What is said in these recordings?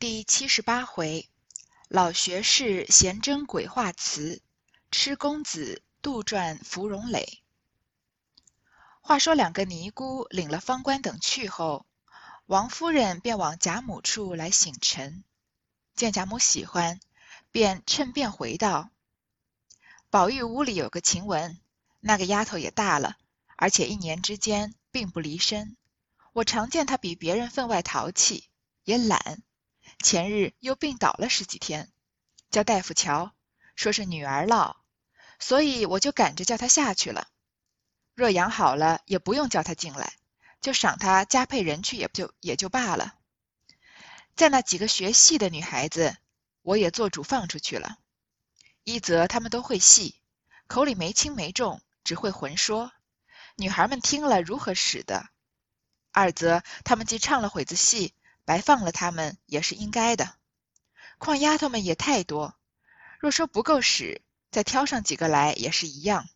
第七十八回，老学士闲征鬼话词，痴公子杜撰芙蓉蕾。话说两个尼姑领了方官等去后，王夫人便往贾母处来省陈，见贾母喜欢，便趁便回道：“宝玉屋里有个晴雯，那个丫头也大了，而且一年之间并不离身。我常见她比别人分外淘气，也懒。”前日又病倒了十几天，叫大夫瞧，说是女儿痨，所以我就赶着叫他下去了。若养好了，也不用叫他进来，就赏他加配人去，也就也就罢了。在那几个学戏的女孩子，我也做主放出去了。一则她们都会戏，口里没轻没重，只会混说，女孩们听了如何使的；二则她们既唱了会子戏。白放了他们也是应该的，况丫头们也太多，若说不够使，再挑上几个来也是一样。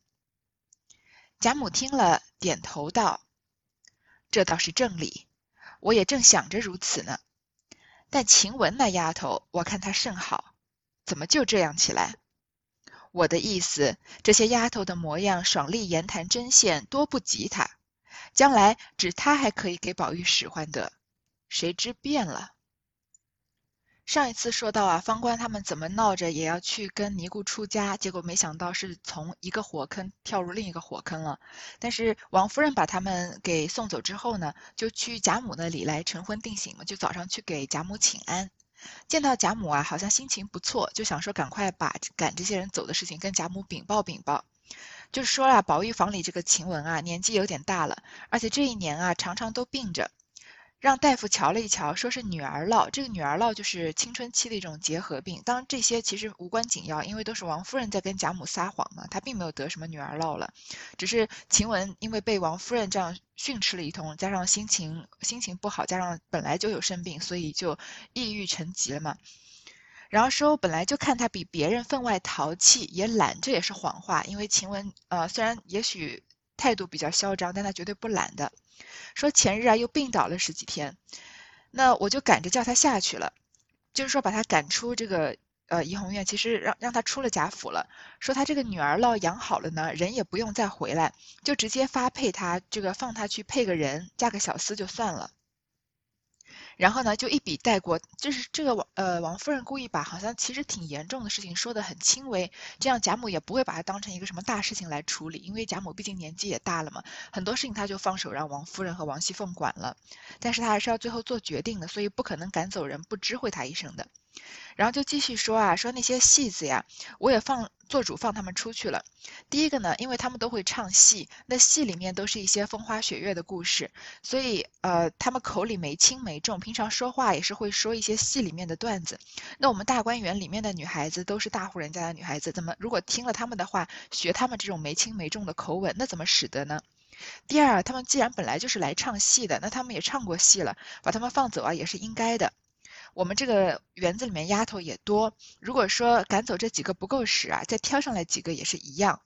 贾母听了，点头道：“这倒是正理，我也正想着如此呢。但晴雯那丫头，我看她甚好，怎么就这样起来？我的意思，这些丫头的模样爽利、言谈针线，多不及她，将来只她还可以给宝玉使唤的。”谁知变了。上一次说到啊，方官他们怎么闹着也要去跟尼姑出家，结果没想到是从一个火坑跳入另一个火坑了。但是王夫人把他们给送走之后呢，就去贾母那里来成婚定省嘛，就早上去给贾母请安。见到贾母啊，好像心情不错，就想说赶快把赶这些人走的事情跟贾母禀报禀报。就是说啊，宝玉房里这个晴雯啊，年纪有点大了，而且这一年啊，常常都病着。让大夫瞧了一瞧，说是女儿痨。这个女儿痨就是青春期的一种结核病。当然这些其实无关紧要，因为都是王夫人在跟贾母撒谎嘛。她并没有得什么女儿痨了，只是晴雯因为被王夫人这样训斥了一通，加上心情心情不好，加上本来就有生病，所以就抑郁成疾了嘛。然后说本来就看她比别人分外淘气，也懒，这也是谎话。因为晴雯呃虽然也许态度比较嚣张，但她绝对不懒的。说前日啊又病倒了十几天，那我就赶着叫他下去了，就是说把他赶出这个呃怡红院，其实让让他出了贾府了。说他这个女儿痨养好了呢，人也不用再回来，就直接发配他这个放他去配个人，嫁个小厮就算了。然后呢，就一笔带过，就是这个王呃王夫人故意把好像其实挺严重的事情说得很轻微，这样贾母也不会把她当成一个什么大事情来处理，因为贾母毕竟年纪也大了嘛，很多事情他就放手让王夫人和王熙凤管了，但是他还是要最后做决定的，所以不可能赶走人不知会他一声的。然后就继续说啊，说那些戏子呀，我也放做主放他们出去了。第一个呢，因为他们都会唱戏，那戏里面都是一些风花雪月的故事，所以呃，他们口里没轻没重，平常说话也是会说一些戏里面的段子。那我们大观园里面的女孩子都是大户人家的女孩子，怎么如果听了他们的话，学他们这种没轻没重的口吻，那怎么使得呢？第二，他们既然本来就是来唱戏的，那他们也唱过戏了，把他们放走啊，也是应该的。我们这个园子里面丫头也多，如果说赶走这几个不够使啊，再挑上来几个也是一样。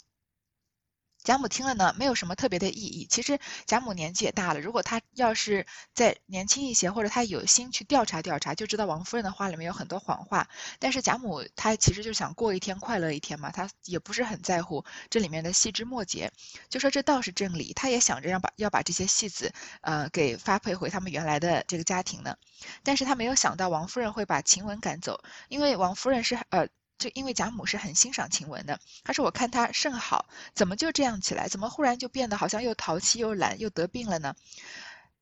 贾母听了呢，没有什么特别的意义。其实贾母年纪也大了，如果她要是再年轻一些，或者她有心去调查调查，就知道王夫人的话里面有很多谎话。但是贾母她其实就想过一天快乐一天嘛，她也不是很在乎这里面的细枝末节，就说这倒是正理。她也想着要把要把这些戏子呃给发配回他们原来的这个家庭呢，但是她没有想到王夫人会把晴雯赶走，因为王夫人是呃。就因为贾母是很欣赏晴雯的，她说我看她甚好，怎么就这样起来？怎么忽然就变得好像又淘气又懒又得病了呢？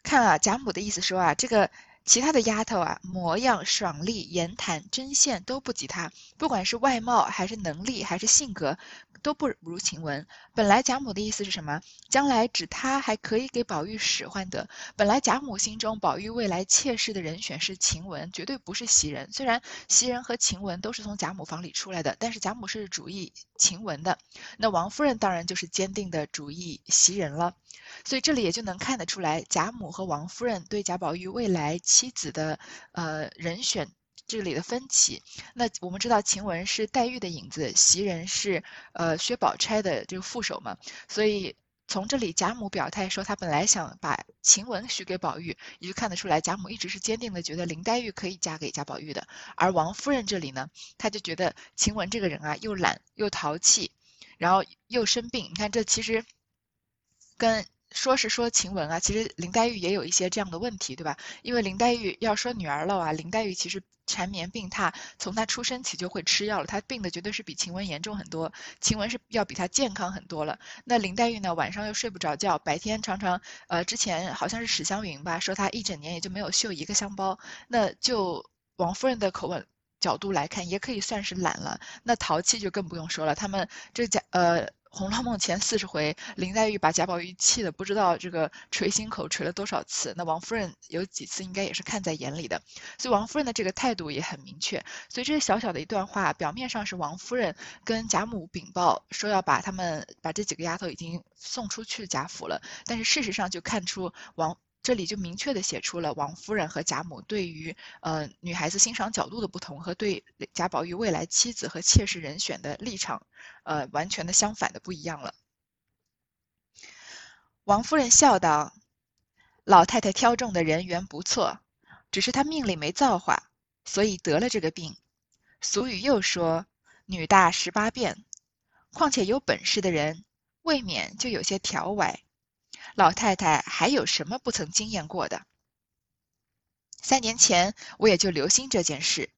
看啊，贾母的意思说啊，这个。其他的丫头啊，模样爽利，言谈针线都不及她，不管是外貌还是能力还是性格，都不如晴雯。本来贾母的意思是什么？将来指她还可以给宝玉使唤的。本来贾母心中宝玉未来妾室的人选是晴雯，绝对不是袭人。虽然袭人和晴雯都是从贾母房里出来的，但是贾母是主意晴雯的。那王夫人当然就是坚定的主意袭人了。所以这里也就能看得出来，贾母和王夫人对贾宝玉未来妻子的呃人选这里的分歧。那我们知道晴雯是黛玉的影子，袭人是呃薛宝钗的这个副手嘛，所以从这里贾母表态说，她本来想把晴雯许给宝玉，也就看得出来，贾母一直是坚定的觉得林黛玉可以嫁给贾宝玉的。而王夫人这里呢，她就觉得晴雯这个人啊，又懒又淘气，然后又生病。你看，这其实跟。说是说晴雯啊，其实林黛玉也有一些这样的问题，对吧？因为林黛玉要说女儿了啊，林黛玉其实缠绵病榻，从她出生起就会吃药了，她病的绝对是比晴雯严重很多，晴雯是要比她健康很多了。那林黛玉呢，晚上又睡不着觉，白天常常呃，之前好像是史湘云吧，说她一整年也就没有绣一个香包，那就王夫人的口吻角度来看，也可以算是懒了。那淘气就更不用说了，他们这家呃。《红楼梦》前四十回，林黛玉把贾宝玉气的不知道这个捶心口捶了多少次，那王夫人有几次应该也是看在眼里的，所以王夫人的这个态度也很明确。所以这小小的一段话，表面上是王夫人跟贾母禀报说要把他们把这几个丫头已经送出去贾府了，但是事实上就看出王。这里就明确的写出了王夫人和贾母对于呃女孩子欣赏角度的不同，和对贾宝玉未来妻子和妾室人选的立场，呃完全的相反的不一样了。王夫人笑道：“老太太挑中的人缘不错，只是她命里没造化，所以得了这个病。俗语又说‘女大十八变’，况且有本事的人，未免就有些调歪。”老太太还有什么不曾经验过的？三年前我也就留心这件事，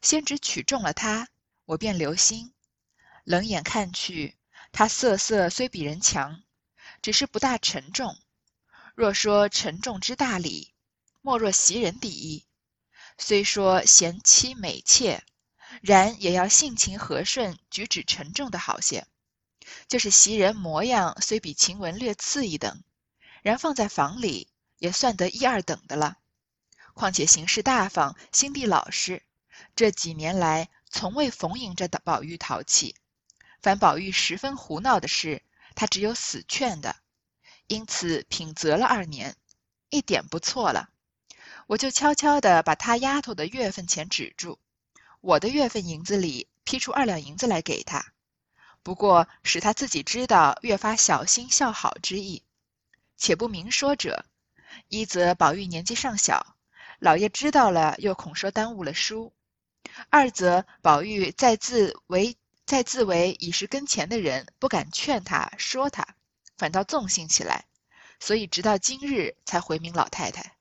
先只取中了他，我便留心。冷眼看去，他色色虽比人强，只是不大沉重。若说沉重之大礼，莫若袭人第一。虽说贤妻美妾，然也要性情和顺，举止沉重的好些。就是袭人模样虽比晴雯略次一等。然放在房里也算得一二等的了，况且行事大方，心地老实，这几年来从未逢迎着宝玉淘气。凡宝玉十分胡闹的事，他只有死劝的，因此品责了二年，一点不错了。我就悄悄地把他丫头的月份钱止住，我的月份银子里批出二两银子来给他，不过使他自己知道越发小心孝好之意。且不明说者，一则宝玉年纪尚小，老爷知道了又恐说耽误了书；二则宝玉在自为在自为已是跟前的人，不敢劝他说他，反倒纵性起来，所以直到今日才回明老太太。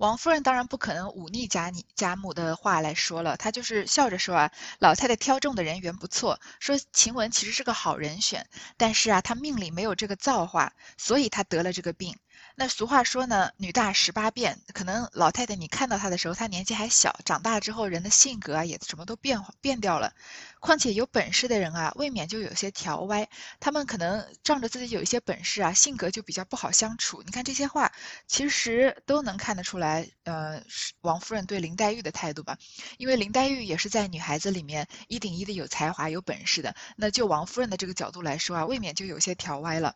王夫人当然不可能忤逆贾你贾母的话来说了，她就是笑着说啊，老太太挑中的人缘不错，说晴雯其实是个好人选，但是啊，她命里没有这个造化，所以她得了这个病。那俗话说呢，女大十八变，可能老太太你看到她的时候，她年纪还小，长大之后人的性格啊也什么都变变掉了。况且有本事的人啊，未免就有些调歪，他们可能仗着自己有一些本事啊，性格就比较不好相处。你看这些话，其实都能看得出来，呃，王夫人对林黛玉的态度吧。因为林黛玉也是在女孩子里面一顶一的有才华、有本事的。那就王夫人的这个角度来说啊，未免就有些调歪了。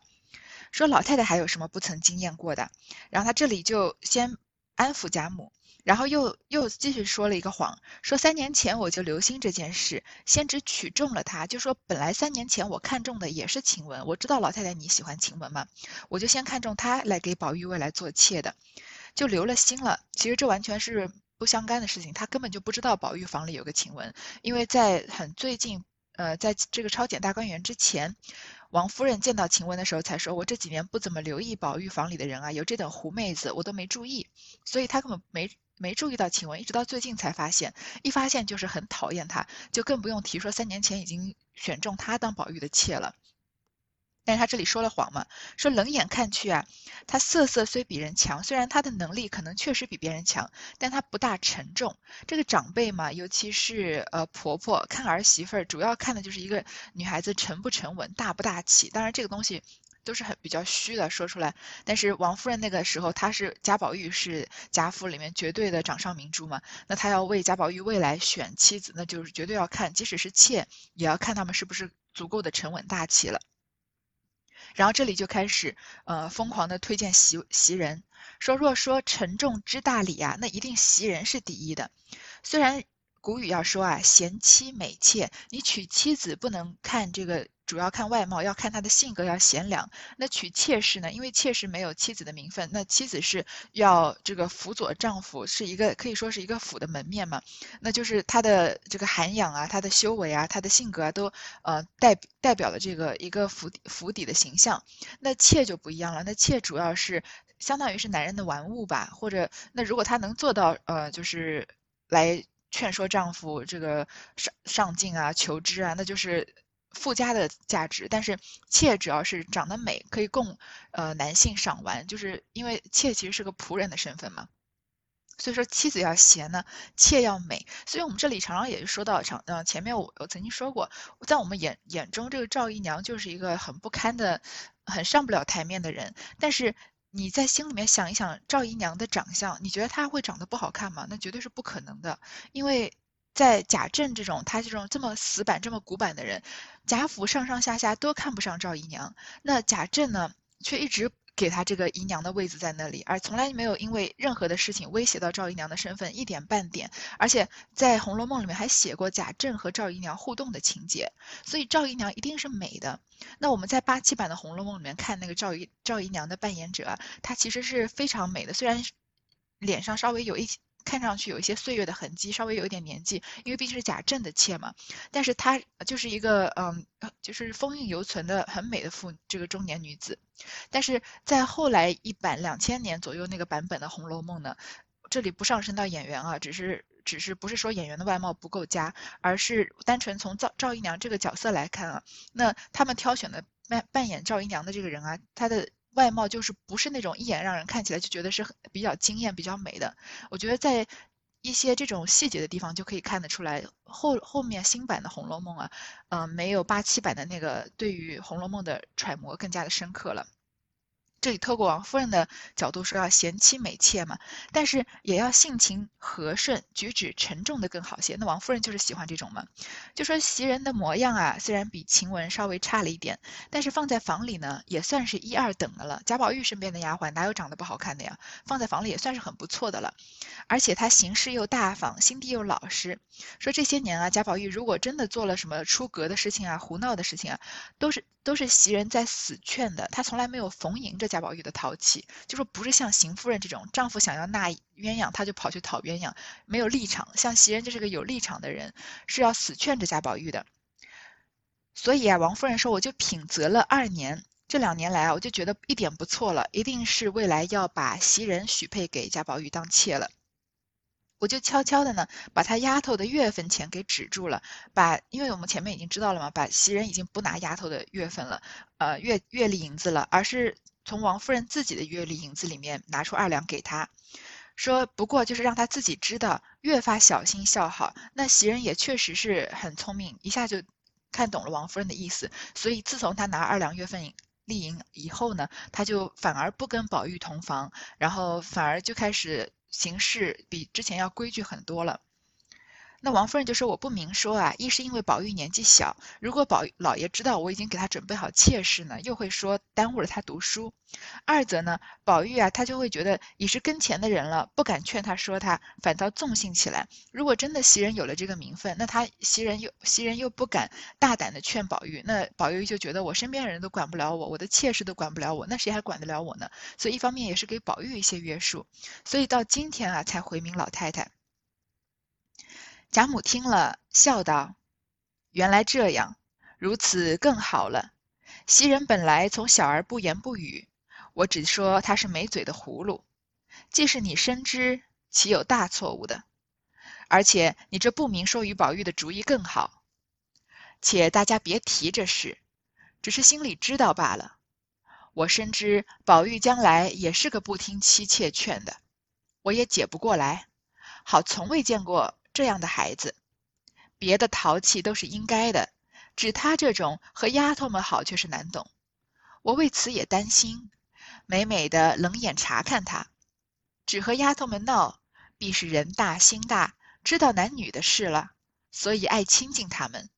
说老太太还有什么不曾经验过的？然后他这里就先安抚贾母，然后又又继续说了一个谎，说三年前我就留心这件事，先只取中了他，就说本来三年前我看中的也是晴雯，我知道老太太你喜欢晴雯嘛，我就先看中她来给宝玉未来做妾的，就留了心了。其实这完全是不相干的事情，他根本就不知道宝玉房里有个晴雯，因为在很最近，呃，在这个抄检大观园之前。王夫人见到晴雯的时候，才说：“我这几年不怎么留意宝玉房里的人啊，有这等狐妹子，我都没注意，所以她根本没没注意到晴雯，一直到最近才发现，一发现就是很讨厌她，就更不用提说三年前已经选中她当宝玉的妾了。”但是他这里说了谎嘛？说冷眼看去啊，他色色虽比人强，虽然他的能力可能确实比别人强，但他不大沉重。这个长辈嘛，尤其是呃婆婆看儿媳妇儿，主要看的就是一个女孩子沉不沉稳，大不大气。当然这个东西都是很比较虚的说出来。但是王夫人那个时候，她是贾宝玉是贾府里面绝对的掌上明珠嘛，那她要为贾宝玉未来选妻子，那就是绝对要看，即使是妾，也要看他们是不是足够的沉稳大气了。然后这里就开始，呃，疯狂的推荐袭袭人，说若说沉重之大礼啊，那一定袭人是第一的。虽然古语要说啊，贤妻美妾，你娶妻子不能看这个。主要看外貌，要看他的性格，要贤良。那娶妾室呢？因为妾室没有妻子的名分，那妻子是要这个辅佐丈夫，是一个可以说是一个府的门面嘛。那就是他的这个涵养啊，他的修为啊，他的性格啊，都呃代代表了这个一个府府邸的形象。那妾就不一样了，那妾主要是相当于是男人的玩物吧，或者那如果他能做到呃，就是来劝说丈夫这个上上进啊、求知啊，那就是。附加的价值，但是妾主要是长得美，可以供呃男性赏玩，就是因为妾其实是个仆人的身份嘛，所以说妻子要贤呢，妾要美，所以我们这里常常也就说到，常呃前面我我曾经说过，在我们眼眼中这个赵姨娘就是一个很不堪的、很上不了台面的人，但是你在心里面想一想赵姨娘的长相，你觉得她会长得不好看吗？那绝对是不可能的，因为。在贾政这种他这种这么死板、这么古板的人，贾府上上下下都看不上赵姨娘。那贾政呢，却一直给他这个姨娘的位子在那里，而从来没有因为任何的事情威胁到赵姨娘的身份一点半点。而且在《红楼梦》里面还写过贾政和赵姨娘互动的情节，所以赵姨娘一定是美的。那我们在八七版的《红楼梦》里面看那个赵姨赵姨娘的扮演者，她其实是非常美的，虽然脸上稍微有一些。看上去有一些岁月的痕迹，稍微有一点年纪，因为毕竟是贾政的妾嘛。但是她就是一个嗯，就是风韵犹存的很美的妇，这个中年女子。但是在后来一版两千年左右那个版本的《红楼梦》呢，这里不上升到演员啊，只是只是不是说演员的外貌不够佳，而是单纯从赵赵姨娘这个角色来看啊，那他们挑选的扮扮演赵姨娘的这个人啊，她的。外貌就是不是那种一眼让人看起来就觉得是很比较惊艳、比较美的。我觉得在一些这种细节的地方就可以看得出来，后后面新版的《红楼梦》啊，嗯，没有八七版的那个对于《红楼梦》的揣摩更加的深刻了。这里透过王夫人的角度说要贤妻美妾嘛，但是也要性情和顺，举止沉重的更好些。那王夫人就是喜欢这种嘛，就说袭人的模样啊，虽然比晴雯稍微差了一点，但是放在房里呢，也算是一二等的了。贾宝玉身边的丫鬟哪有长得不好看的呀？放在房里也算是很不错的了。而且她行事又大方，心地又老实。说这些年啊，贾宝玉如果真的做了什么出格的事情啊、胡闹的事情啊，都是都是袭人在死劝的，他从来没有逢迎着。贾宝玉的淘气，就说不是像邢夫人这种，丈夫想要纳鸳鸯，她就跑去讨鸳鸯，没有立场。像袭人就是个有立场的人，是要死劝着贾宝玉的。所以啊，王夫人说，我就品择了二年，这两年来啊，我就觉得一点不错了，一定是未来要把袭人许配给贾宝玉当妾了。我就悄悄的呢，把他丫头的月份钱给止住了，把，因为我们前面已经知道了嘛，把袭人已经不拿丫头的月份了，呃，月月例银子了，而是。从王夫人自己的月例银子里面拿出二两给他，说不过就是让他自己知道，越发小心孝好。那袭人也确实是很聪明，一下就看懂了王夫人的意思。所以自从他拿二两月份例银以后呢，他就反而不跟宝玉同房，然后反而就开始行事比之前要规矩很多了。那王夫人就说：“我不明说啊，一是因为宝玉年纪小，如果宝老爷知道我已经给他准备好妾室呢，又会说耽误了他读书；二则呢，宝玉啊，他就会觉得已是跟前的人了，不敢劝他说他，反倒纵性起来。如果真的袭人有了这个名分，那他袭人又袭人又不敢大胆的劝宝玉，那宝玉就觉得我身边的人都管不了我，我的妾室都管不了我，那谁还管得了我呢？所以一方面也是给宝玉一些约束，所以到今天啊，才回明老太太。”贾母听了，笑道：“原来这样，如此更好了。袭人本来从小儿不言不语，我只说他是没嘴的葫芦。既是你深知，岂有大错误的？而且你这不明说与宝玉的主意更好。且大家别提这事，只是心里知道罢了。我深知宝玉将来也是个不听妻妾劝的，我也解不过来。好，从未见过。”这样的孩子，别的淘气都是应该的，只他这种和丫头们好却是难懂。我为此也担心，美美的冷眼查看他，只和丫头们闹，必是人大心大，知道男女的事了，所以爱亲近他们。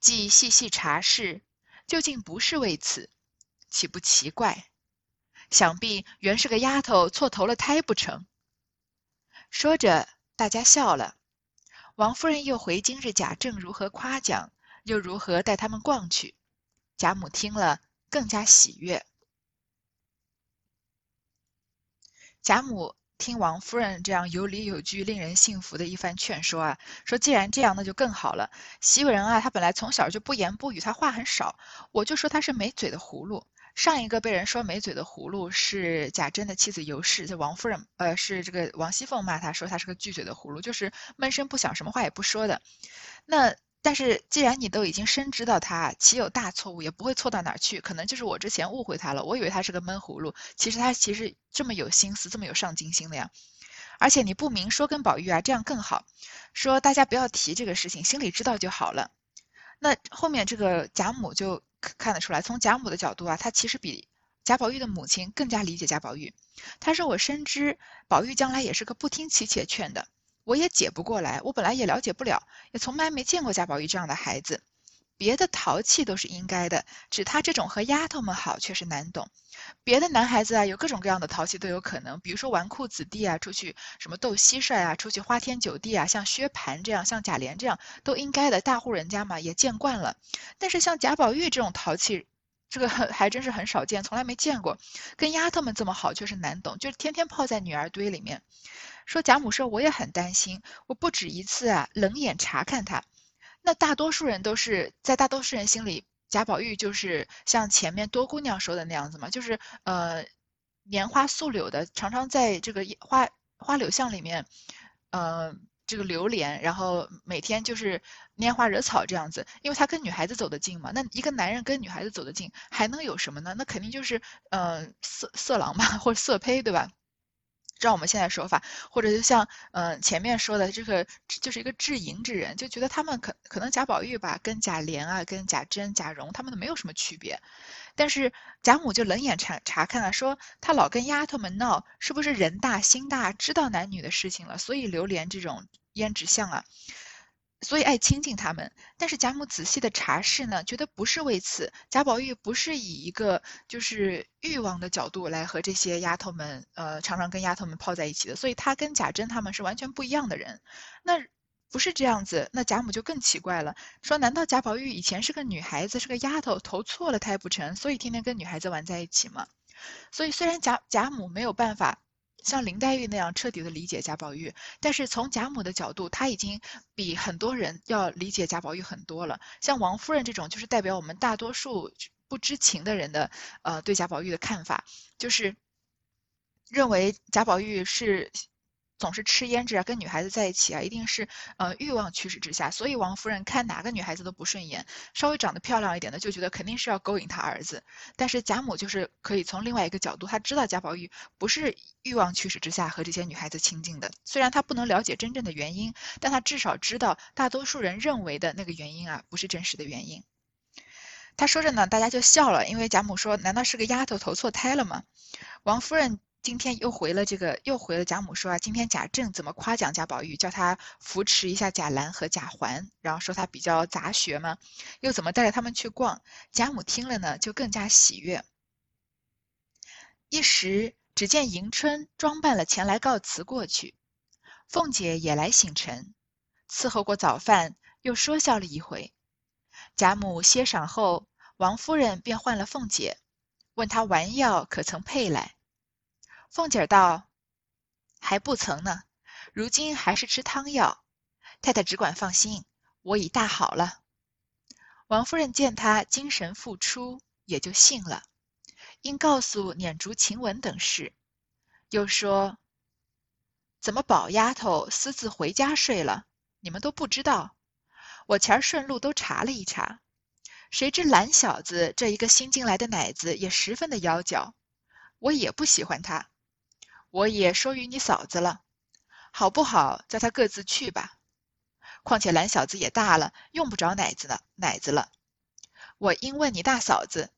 既细细查事，究竟不是为此，岂不奇怪？想必原是个丫头错投了胎不成？说着，大家笑了。王夫人又回今日贾政如何夸奖，又如何带他们逛去。贾母听了，更加喜悦。贾母听王夫人这样有理有据、令人信服的一番劝说啊，说既然这样，那就更好了。袭人啊，她本来从小就不言不语，她话很少，我就说她是没嘴的葫芦。上一个被人说没嘴的葫芦是贾珍的妻子尤氏，就王夫人，呃，是这个王熙凤骂她说她是个巨嘴的葫芦，就是闷声不响，什么话也不说的。那但是既然你都已经深知道他岂有大错误，也不会错到哪儿去，可能就是我之前误会他了，我以为他是个闷葫芦，其实他其实这么有心思，这么有上进心的呀。而且你不明说跟宝玉啊，这样更好，说大家不要提这个事情，心里知道就好了。那后面这个贾母就。看得出来，从贾母的角度啊，她其实比贾宝玉的母亲更加理解贾宝玉。她说：“我深知宝玉将来也是个不听妻妾劝的，我也解不过来。我本来也了解不了，也从来没见过贾宝玉这样的孩子。别的淘气都是应该的，只他这种和丫头们好却是难懂。别的男孩子啊，有各种各样的淘气都有可能，比如说纨绔子弟啊，出去什么斗蟋蟀啊，出去花天酒地啊，像薛蟠这样，像贾琏这样，都应该的。大户人家嘛，也见惯了。但是像贾宝玉这种淘气，这个还真是很少见，从来没见过。跟丫头们这么好，却是难懂，就是天天泡在女儿堆里面。说贾母说，我也很担心，我不止一次啊，冷眼查看他。那大多数人都是在大多数人心里。贾宝玉就是像前面多姑娘说的那样子嘛，就是呃，年花素柳的，常常在这个花花柳巷里面，呃，这个流连，然后每天就是拈花惹草这样子，因为他跟女孩子走得近嘛。那一个男人跟女孩子走得近，还能有什么呢？那肯定就是呃色色狼嘛，或者色胚，对吧？照我们现在说法，或者就像嗯前面说的这个，就是一个至淫之人，就觉得他们可可能贾宝玉吧，跟贾琏啊，跟贾珍、贾蓉他们都没有什么区别，但是贾母就冷眼查查看了，说他老跟丫头们闹，是不是人大心大，知道男女的事情了，所以流连这种胭脂巷啊。所以爱亲近他们，但是贾母仔细的查视呢，觉得不是为此。贾宝玉不是以一个就是欲望的角度来和这些丫头们，呃，常常跟丫头们泡在一起的。所以他跟贾珍他们是完全不一样的人。那不是这样子，那贾母就更奇怪了，说难道贾宝玉以前是个女孩子，是个丫头，投错了胎不成？所以天天跟女孩子玩在一起吗？所以虽然贾贾母没有办法。像林黛玉那样彻底的理解贾宝玉，但是从贾母的角度，她已经比很多人要理解贾宝玉很多了。像王夫人这种，就是代表我们大多数不知情的人的，呃，对贾宝玉的看法，就是认为贾宝玉是。总是吃胭脂啊，跟女孩子在一起啊，一定是呃欲望驱使之下。所以王夫人看哪个女孩子都不顺眼，稍微长得漂亮一点的，就觉得肯定是要勾引她儿子。但是贾母就是可以从另外一个角度，她知道贾宝玉不是欲望驱使之下和这些女孩子亲近的。虽然她不能了解真正的原因，但她至少知道大多数人认为的那个原因啊，不是真实的原因。他说着呢，大家就笑了，因为贾母说：“难道是个丫头投错胎了吗？”王夫人。今天又回了这个，又回了贾母说啊，今天贾政怎么夸奖贾宝玉，叫他扶持一下贾兰和贾环，然后说他比较杂学嘛，又怎么带着他们去逛？贾母听了呢，就更加喜悦。一时只见迎春装扮了前来告辞过去，凤姐也来醒晨，伺候过早饭，又说笑了一回。贾母歇晌后，王夫人便唤了凤姐，问她丸药可曾配来。凤姐儿道：“还不曾呢，如今还是吃汤药。太太只管放心，我已大好了。”王夫人见她精神复出，也就信了，因告诉撵竹、晴雯等事，又说：“怎么宝丫头私自回家睡了？你们都不知道。我前儿顺路都查了一查，谁知懒小子这一个新进来的奶子也十分的妖娇，我也不喜欢他。”我也说与你嫂子了，好不好？叫他各自去吧。况且懒小子也大了，用不着奶子了，奶子了。我应问你大嫂子，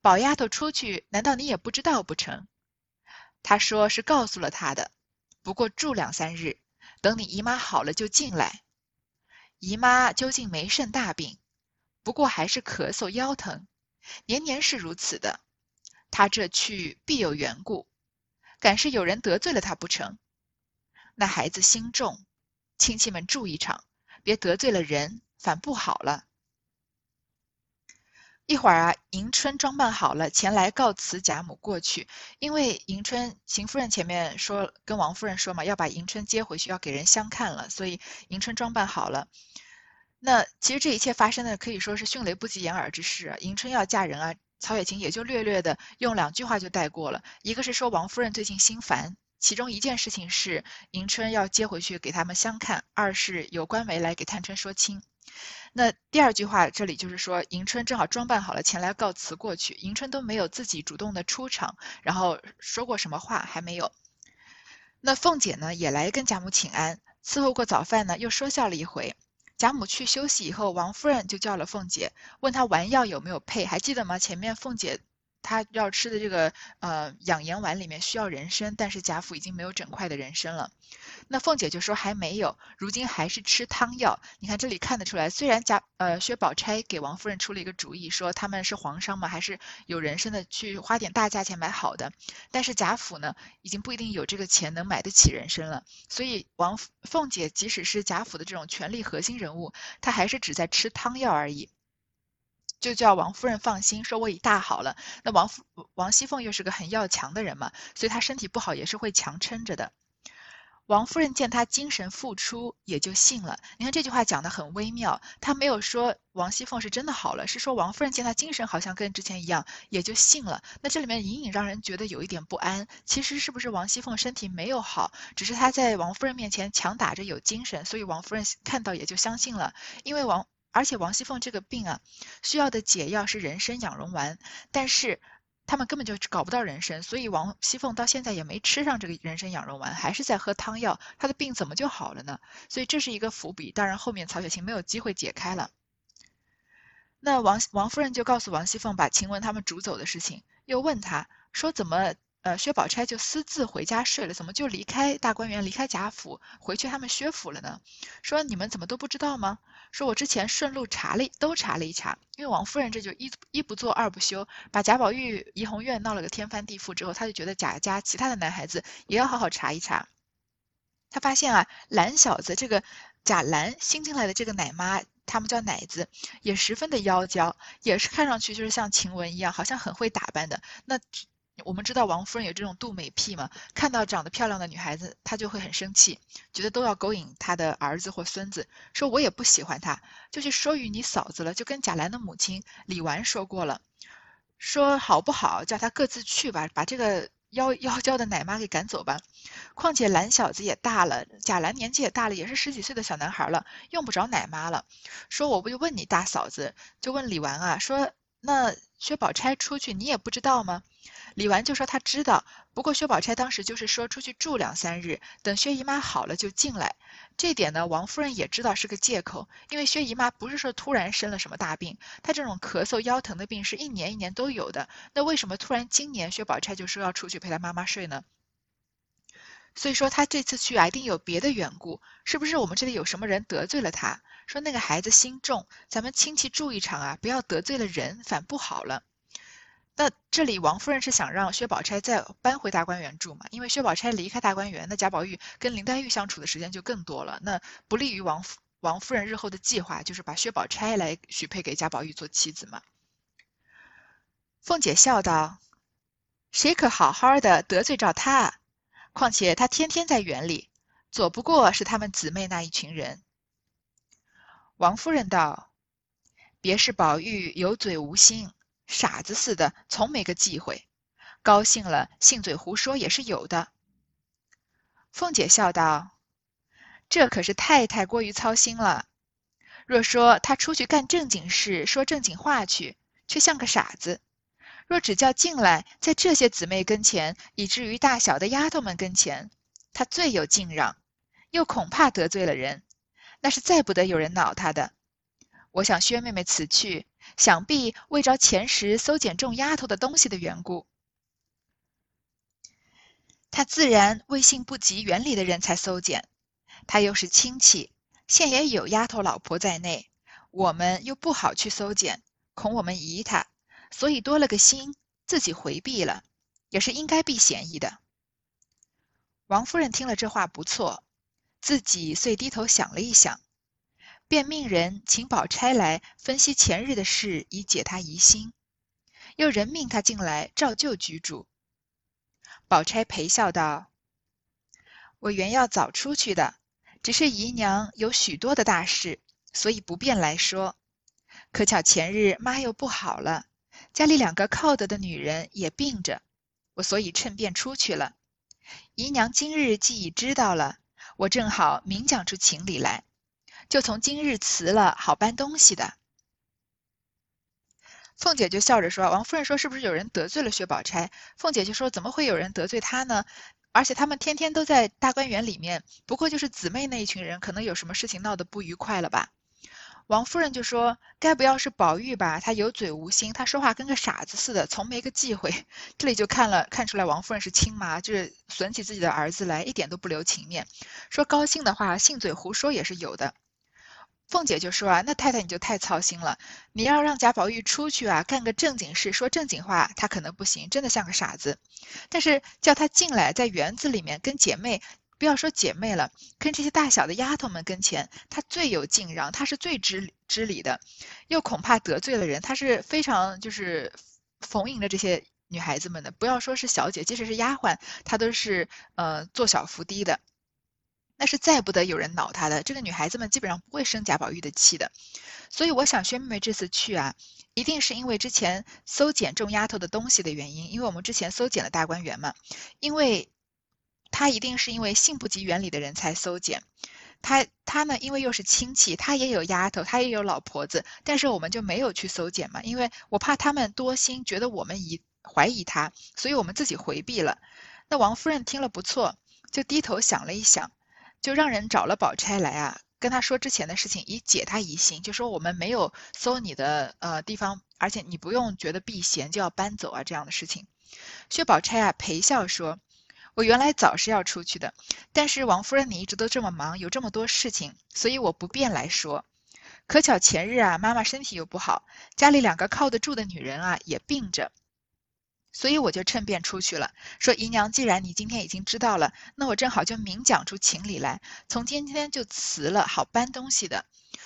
宝丫头出去，难道你也不知道不成？她说是告诉了他的，不过住两三日，等你姨妈好了就进来。姨妈究竟没甚大病，不过还是咳嗽腰疼，年年是如此的。她这去必有缘故。敢是有人得罪了他不成？那孩子心重，亲戚们住一场，别得罪了人，反不好了。一会儿啊，迎春装扮好了，前来告辞贾母过去。因为迎春邢夫人前面说跟王夫人说嘛，要把迎春接回去，要给人相看了，所以迎春装扮好了。那其实这一切发生的可以说是迅雷不及掩耳之势。迎春要嫁人啊，曹雪芹也就略略的用两句话就带过了。一个是说王夫人最近心烦，其中一件事情是迎春要接回去给他们相看；二是有官媒来给探春说亲。那第二句话，这里就是说，迎春正好装扮好了前来告辞过去。迎春都没有自己主动的出场，然后说过什么话还没有。那凤姐呢，也来跟贾母请安，伺候过早饭呢，又说笑了一回。贾母去休息以后，王夫人就叫了凤姐，问她丸药有没有配，还记得吗？前面凤姐。他要吃的这个呃养颜丸里面需要人参，但是贾府已经没有整块的人参了。那凤姐就说还没有，如今还是吃汤药。你看这里看得出来，虽然贾呃薛宝钗给王夫人出了一个主意，说他们是皇商嘛，还是有人参的，去花点大价钱买好的。但是贾府呢，已经不一定有这个钱能买得起人参了。所以王凤姐即使是贾府的这种权力核心人物，她还是只在吃汤药而已。就叫王夫人放心，说我已大好了。那王夫王熙凤又是个很要强的人嘛，所以她身体不好也是会强撑着的。王夫人见她精神复出，也就信了。你看这句话讲的很微妙，她没有说王熙凤是真的好了，是说王夫人见她精神好像跟之前一样，也就信了。那这里面隐隐让人觉得有一点不安。其实是不是王熙凤身体没有好，只是她在王夫人面前强打着有精神，所以王夫人看到也就相信了。因为王。而且王熙凤这个病啊，需要的解药是人参养荣丸，但是他们根本就搞不到人参，所以王熙凤到现在也没吃上这个人参养荣丸，还是在喝汤药。她的病怎么就好了呢？所以这是一个伏笔，当然后面曹雪芹没有机会解开了。那王王夫人就告诉王熙凤把晴雯他们逐走的事情，又问她说怎么？呃，薛宝钗就私自回家睡了，怎么就离开大观园，离开贾府，回去他们薛府了呢？说你们怎么都不知道吗？说我之前顺路查了，都查了一查，因为王夫人这就一一不做二不休，把贾宝玉怡红院闹了个天翻地覆之后，她就觉得贾家其他的男孩子也要好好查一查。她发现啊，蓝小子这个贾兰新进来的这个奶妈，他们叫奶子，也十分的妖娇，也是看上去就是像晴雯一样，好像很会打扮的。那。我们知道王夫人有这种妒美癖嘛？看到长得漂亮的女孩子，她就会很生气，觉得都要勾引她的儿子或孙子。说我也不喜欢她，就去说与你嫂子了，就跟贾兰的母亲李纨说过了，说好不好，叫她各自去吧，把这个妖妖娇的奶妈给赶走吧。况且兰小子也大了，贾兰年纪也大了，也是十几岁的小男孩了，用不着奶妈了。说我不就问你大嫂子，就问李纨啊，说那薛宝钗出去，你也不知道吗？李纨就说她知道，不过薛宝钗当时就是说出去住两三日，等薛姨妈好了就进来。这点呢，王夫人也知道是个借口，因为薛姨妈不是说突然生了什么大病，她这种咳嗽腰疼的病是一年一年都有的。那为什么突然今年薛宝钗就说要出去陪她妈妈睡呢？所以说她这次去啊，一定有别的缘故。是不是我们这里有什么人得罪了她？说那个孩子心重，咱们亲戚住一场啊，不要得罪了人，反不好了。那这里王夫人是想让薛宝钗再搬回大观园住嘛？因为薛宝钗离开大观园，那贾宝玉跟林黛玉相处的时间就更多了，那不利于王夫王夫人日后的计划，就是把薛宝钗来许配给贾宝玉做妻子嘛。凤姐笑道：“谁可好好的得罪着他？况且他天天在园里，左不过是他们姊妹那一群人。”王夫人道：“别是宝玉有嘴无心。”傻子似的，从没个忌讳，高兴了信嘴胡说也是有的。凤姐笑道：“这可是太太过于操心了。若说他出去干正经事，说正经话去，却像个傻子；若只叫进来，在这些姊妹跟前，以至于大小的丫头们跟前，他最有敬让，又恐怕得罪了人，那是再不得有人恼他的。我想薛妹妹此去。”想必为着前时搜捡众丫头的东西的缘故，他自然为信不及园里的人才搜捡。他又是亲戚，现也有丫头老婆在内，我们又不好去搜捡，恐我们疑他，所以多了个心，自己回避了，也是应该避嫌疑的。王夫人听了这话不错，自己遂低头想了一想，便命人请宝钗来分析前日的事，以解他疑心。又人命他进来照旧居住。宝钗陪笑道：“我原要早出去的，只是姨娘有许多的大事，所以不便来说。可巧前日妈又不好了，家里两个靠得的女人也病着，我所以趁便出去了。姨娘今日既已知道了，我正好明讲出情理来。”就从今日辞了，好搬东西的。凤姐就笑着说：“王夫人说是不是有人得罪了薛宝钗？”凤姐就说：“怎么会有人得罪她呢？而且他们天天都在大观园里面，不过就是姊妹那一群人，可能有什么事情闹得不愉快了吧？”王夫人就说：“该不要是宝玉吧？他有嘴无心，他说话跟个傻子似的，从没个忌讳。”这里就看了看出来，王夫人是亲妈，就是损起自己的儿子来，一点都不留情面。说高兴的话，信嘴胡说也是有的。凤姐就说啊，那太太你就太操心了。你要让贾宝玉出去啊，干个正经事，说正经话，他可能不行，真的像个傻子。但是叫他进来，在园子里面跟姐妹，不要说姐妹了，跟这些大小的丫头们跟前，她最有敬让，她是最知知礼的。又恐怕得罪了人，她是非常就是逢迎着这些女孩子们的。不要说是小姐，即使是丫鬟，她都是呃做小伏低的。那是再不得有人恼她的，这个女孩子们基本上不会生贾宝玉的气的，所以我想薛妹妹这次去啊，一定是因为之前搜检众丫头的东西的原因，因为我们之前搜检了大观园嘛，因为她一定是因为性不及原理的人才搜检，她她呢，因为又是亲戚，她也有丫头，她也有老婆子，但是我们就没有去搜检嘛，因为我怕他们多心，觉得我们疑怀疑她，所以我们自己回避了。那王夫人听了不错，就低头想了一想。就让人找了宝钗来啊，跟他说之前的事情，以解他疑心。就说我们没有搜你的呃地方，而且你不用觉得避嫌就要搬走啊这样的事情。薛宝钗啊陪笑说：“我原来早是要出去的，但是王夫人你一直都这么忙，有这么多事情，所以我不便来说。可巧前日啊，妈妈身体又不好，家里两个靠得住的女人啊也病着。”所以我就趁便出去了，说姨娘，既然你今天已经知道了，那我正好就明讲出情理来，从今天就辞了，好搬东西的。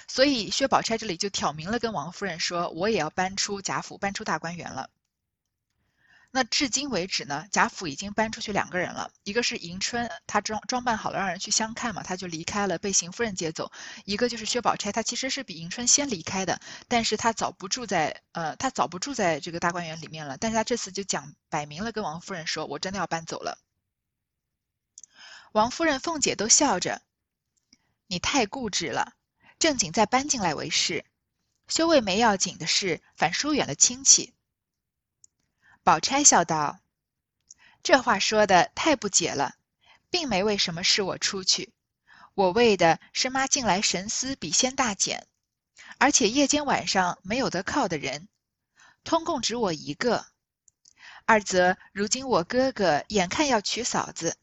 所以薛宝钗这里就挑明了跟王夫人说，我也要搬出贾府，搬出大观园了。那至今为止呢，贾府已经搬出去两个人了，一个是迎春，她装装扮好了让人去相看嘛，她就离开了，被邢夫人接走；一个就是薛宝钗，她其实是比迎春先离开的，但是她早不住在呃，她早不住在这个大观园里面了，但是她这次就讲摆明了跟王夫人说，我真的要搬走了。王夫人、凤姐都笑着，你太固执了，正经再搬进来为是，修为没要紧的事，反疏远了亲戚。宝钗笑道：“这话说的太不解了，并没为什么事我出去，我为的是妈近来神思比先大减，而且夜间晚上没有得靠的人，通共只我一个。二则如今我哥哥眼看要娶嫂子，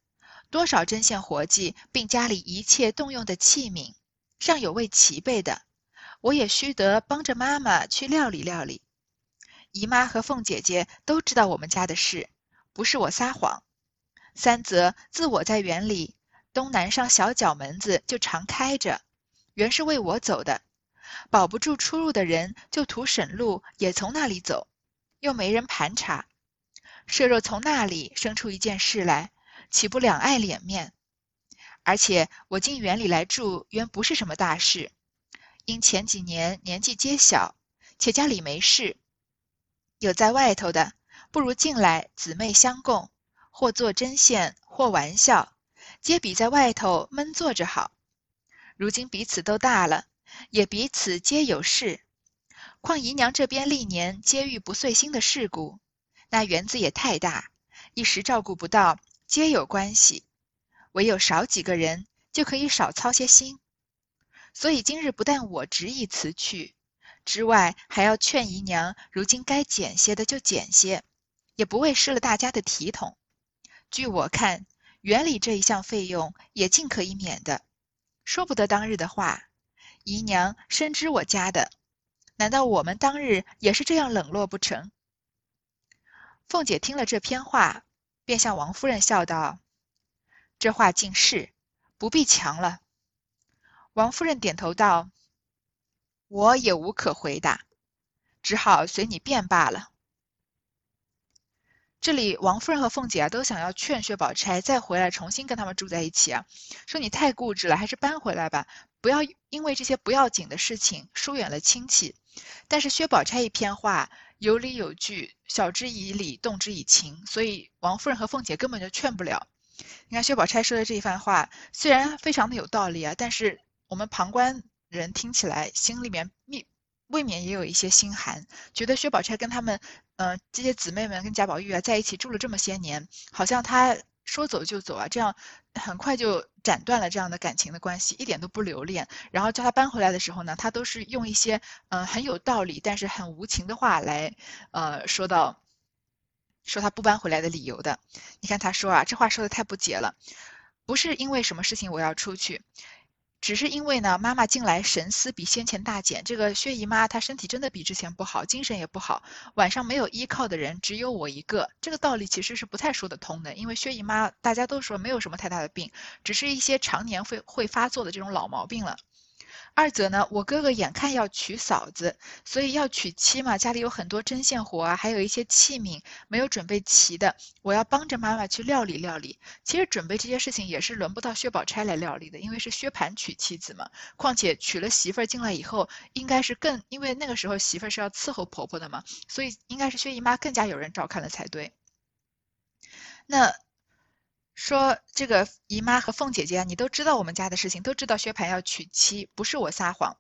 多少针线活计，并家里一切动用的器皿，尚有未齐备的，我也须得帮着妈妈去料理料理。”姨妈和凤姐姐都知道我们家的事，不是我撒谎。三则自我在园里，东南上小角门子就常开着，原是为我走的。保不住出入的人，就图省路，也从那里走，又没人盘查。设若从那里生出一件事来，岂不两碍脸面？而且我进园里来住，原不是什么大事，因前几年年纪皆小，且家里没事。有在外头的，不如进来姊妹相共，或做针线，或玩笑，皆比在外头闷坐着好。如今彼此都大了，也彼此皆有事。况姨娘这边历年皆遇不遂心的事故，那园子也太大，一时照顾不到，皆有关系。唯有少几个人，就可以少操些心。所以今日不但我执意辞去。之外，还要劝姨娘，如今该减些的就减些，也不会失了大家的体统。据我看，园里这一项费用也尽可以免的。说不得当日的话，姨娘深知我家的，难道我们当日也是这样冷落不成？凤姐听了这篇话，便向王夫人笑道：“这话竟是，不必强了。”王夫人点头道。我也无可回答，只好随你便罢了。这里王夫人和凤姐啊都想要劝薛宝钗再回来重新跟他们住在一起啊，说你太固执了，还是搬回来吧，不要因为这些不要紧的事情疏远了亲戚。但是薛宝钗一篇话有理有据，晓之以理，动之以情，所以王夫人和凤姐根本就劝不了。你看薛宝钗说的这一番话，虽然非常的有道理啊，但是我们旁观人听起来心里面密。未免也有一些心寒，觉得薛宝钗跟他们，嗯，这些姊妹们跟贾宝玉啊在一起住了这么些年，好像他说走就走啊，这样很快就斩断了这样的感情的关系，一点都不留恋。然后叫他搬回来的时候呢，他都是用一些嗯很有道理，但是很无情的话来，呃，说到说他不搬回来的理由的。你看他说啊，这话说的太不解了，不是因为什么事情我要出去。只是因为呢，妈妈近来神思比先前大减，这个薛姨妈她身体真的比之前不好，精神也不好，晚上没有依靠的人只有我一个，这个道理其实是不太说得通的，因为薛姨妈大家都说没有什么太大的病，只是一些常年会会发作的这种老毛病了。二则呢，我哥哥眼看要娶嫂子，所以要娶妻嘛，家里有很多针线活啊，还有一些器皿没有准备齐的，我要帮着妈妈去料理料理。其实准备这些事情也是轮不到薛宝钗来料理的，因为是薛蟠娶妻子嘛。况且娶了媳妇儿进来以后，应该是更，因为那个时候媳妇儿是要伺候婆婆的嘛，所以应该是薛姨妈更加有人照看了才对。那。说这个姨妈和凤姐姐，你都知道我们家的事情，都知道薛蟠要娶妻，不是我撒谎。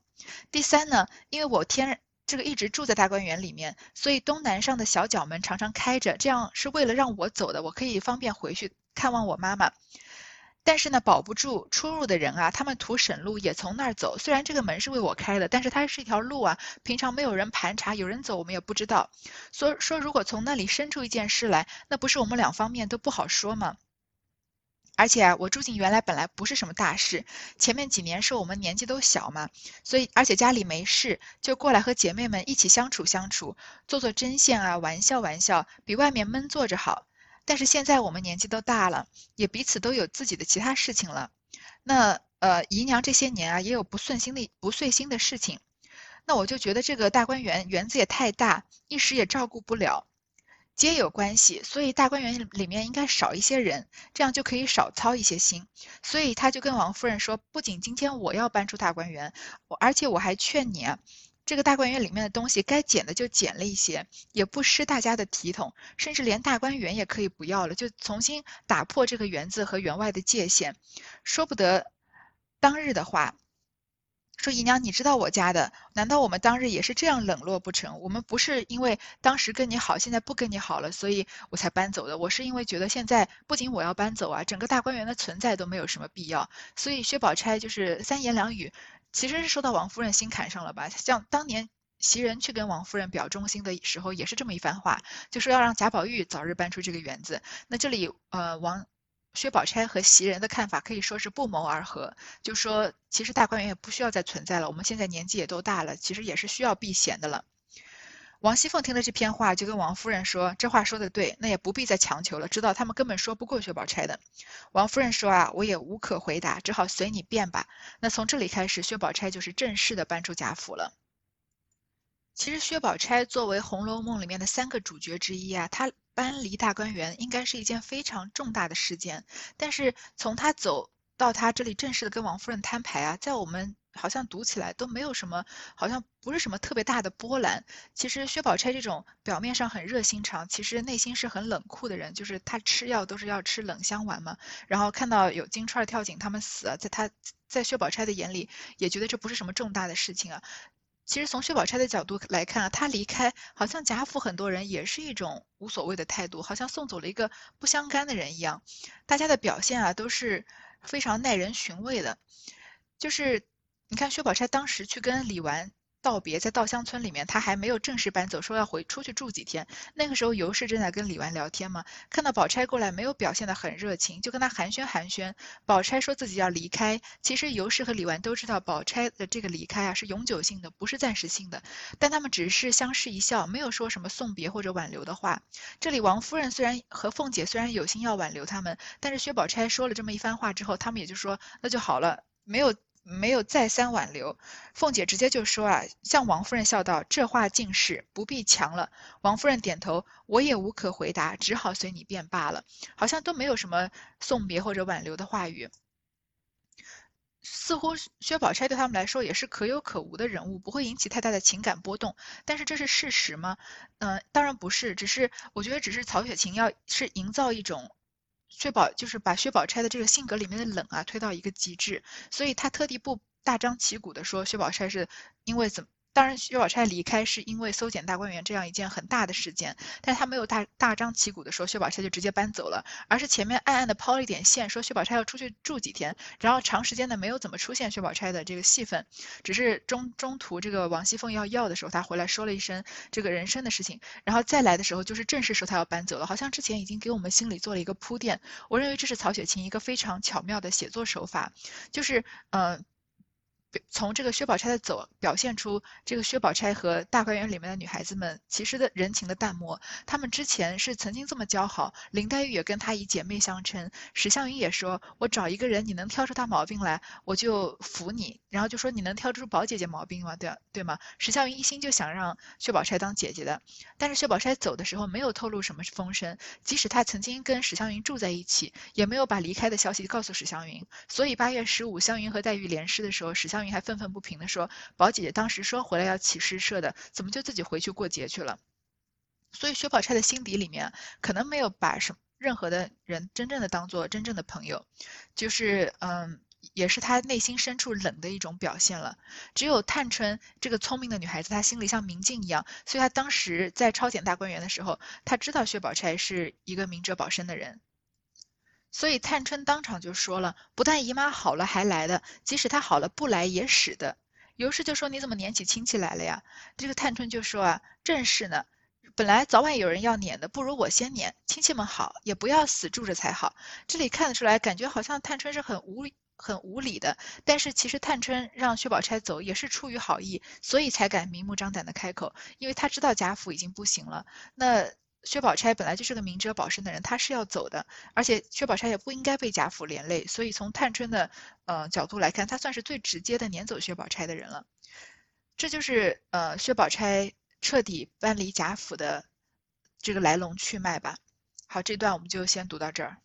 第三呢，因为我天这个一直住在大观园里面，所以东南上的小角门常常开着，这样是为了让我走的，我可以方便回去看望我妈妈。但是呢，保不住出入的人啊，他们图省路也从那儿走。虽然这个门是为我开的，但是它是一条路啊，平常没有人盘查，有人走我们也不知道。所以说，如果从那里生出一件事来，那不是我们两方面都不好说吗？而且啊，我住进原来本来不是什么大事，前面几年是我们年纪都小嘛，所以而且家里没事，就过来和姐妹们一起相处相处，做做针线啊，玩笑玩笑，比外面闷坐着好。但是现在我们年纪都大了，也彼此都有自己的其他事情了。那呃，姨娘这些年啊，也有不顺心的不遂心的事情，那我就觉得这个大观园园子也太大，一时也照顾不了。皆有关系，所以大观园里面应该少一些人，这样就可以少操一些心。所以他就跟王夫人说，不仅今天我要搬出大观园，我而且我还劝你啊，这个大观园里面的东西该减的就减了一些，也不失大家的体统，甚至连大观园也可以不要了，就重新打破这个园子和园外的界限。说不得当日的话。说姨娘，你知道我家的？难道我们当日也是这样冷落不成？我们不是因为当时跟你好，现在不跟你好了，所以我才搬走的。我是因为觉得现在不仅我要搬走啊，整个大观园的存在都没有什么必要。所以薛宝钗就是三言两语，其实是说到王夫人心坎上了吧？像当年袭人去跟王夫人表忠心的时候，也是这么一番话，就说要让贾宝玉早日搬出这个园子。那这里呃王。薛宝钗和袭人的看法可以说是不谋而合，就说其实大观园也不需要再存在了，我们现在年纪也都大了，其实也是需要避嫌的了。王熙凤听了这篇话，就跟王夫人说：“这话说的对，那也不必再强求了，知道他们根本说不过薛宝钗的。”王夫人说：“啊，我也无可回答，只好随你便吧。”那从这里开始，薛宝钗就是正式的搬出贾府了。其实薛宝钗作为《红楼梦》里面的三个主角之一啊，她。搬离大观园应该是一件非常重大的事件，但是从她走到她这里正式的跟王夫人摊牌啊，在我们好像读起来都没有什么，好像不是什么特别大的波澜。其实薛宝钗这种表面上很热心肠，其实内心是很冷酷的人，就是她吃药都是要吃冷香丸嘛。然后看到有金钏跳井他们死，在她在薛宝钗的眼里也觉得这不是什么重大的事情啊。其实从薛宝钗的角度来看啊，她离开好像贾府很多人也是一种无所谓的态度，好像送走了一个不相干的人一样。大家的表现啊都是非常耐人寻味的，就是你看薛宝钗当时去跟李纨。道别在稻香村里面，他还没有正式搬走，说要回出去住几天。那个时候尤氏正在跟李纨聊天嘛，看到宝钗过来，没有表现得很热情，就跟他寒暄寒暄。宝钗说自己要离开，其实尤氏和李纨都知道宝钗的这个离开啊是永久性的，不是暂时性的。但他们只是相视一笑，没有说什么送别或者挽留的话。这里王夫人虽然和凤姐虽然有心要挽留他们，但是薛宝钗说了这么一番话之后，他们也就说那就好了，没有。没有再三挽留，凤姐直接就说啊，向王夫人笑道：“这话尽是，不必强了。”王夫人点头，我也无可回答，只好随你便罢了。好像都没有什么送别或者挽留的话语。似乎薛宝钗对他们来说也是可有可无的人物，不会引起太大的情感波动。但是这是事实吗？嗯，当然不是。只是我觉得，只是曹雪芹要是营造一种薛宝，就是把薛宝钗的这个性格里面的冷啊推到一个极致，所以他特地不大张旗鼓的说薛宝钗是因为怎么。当然，薛宝钗离开是因为搜检大观园这样一件很大的事件，但他没有大大张旗鼓的说薛宝钗就直接搬走了，而是前面暗暗的抛了一点线，说薛宝钗要出去住几天，然后长时间的没有怎么出现薛宝钗的这个戏份，只是中中途这个王熙凤要要的时候，他回来说了一声这个人生的事情，然后再来的时候就是正式说他要搬走了，好像之前已经给我们心里做了一个铺垫。我认为这是曹雪芹一个非常巧妙的写作手法，就是嗯。从这个薛宝钗的走表现出，这个薛宝钗和大观园里面的女孩子们其实的人情的淡漠。她们之前是曾经这么交好，林黛玉也跟她以姐妹相称，史湘云也说：“我找一个人，你能挑出她毛病来，我就服你。”然后就说：“你能挑出宝姐姐毛病吗？对对吗？”史湘云一心就想让薛宝钗当姐姐的，但是薛宝钗走的时候没有透露什么风声，即使她曾经跟史湘云住在一起，也没有把离开的消息告诉史湘云。所以八月十五，湘云和黛玉联诗的时候，史湘。云还愤愤不平地说：“宝姐姐当时说回来要起诗社的，怎么就自己回去过节去了？”所以薛宝钗的心底里面可能没有把什任何的人真正的当做真正的朋友，就是嗯，也是她内心深处冷的一种表现了。只有探春这个聪明的女孩子，她心里像明镜一样，所以她当时在抄检大观园的时候，她知道薛宝钗是一个明哲保身的人。所以探春当场就说了，不但姨妈好了还来的，即使她好了不来也使的。尤氏就说：“你怎么撵起亲戚来了呀？”这个探春就说：“啊，正是呢，本来早晚有人要撵的，不如我先撵。亲戚们好，也不要死住着才好。”这里看得出来，感觉好像探春是很无很无理的。但是其实探春让薛宝钗走也是出于好意，所以才敢明目张胆的开口，因为她知道贾府已经不行了。那。薛宝钗本来就是个明哲保身的人，她是要走的，而且薛宝钗也不应该被贾府连累，所以从探春的呃角度来看，她算是最直接的撵走薛宝钗的人了。这就是呃薛宝钗彻底搬离贾府的这个来龙去脉吧。好，这段我们就先读到这儿。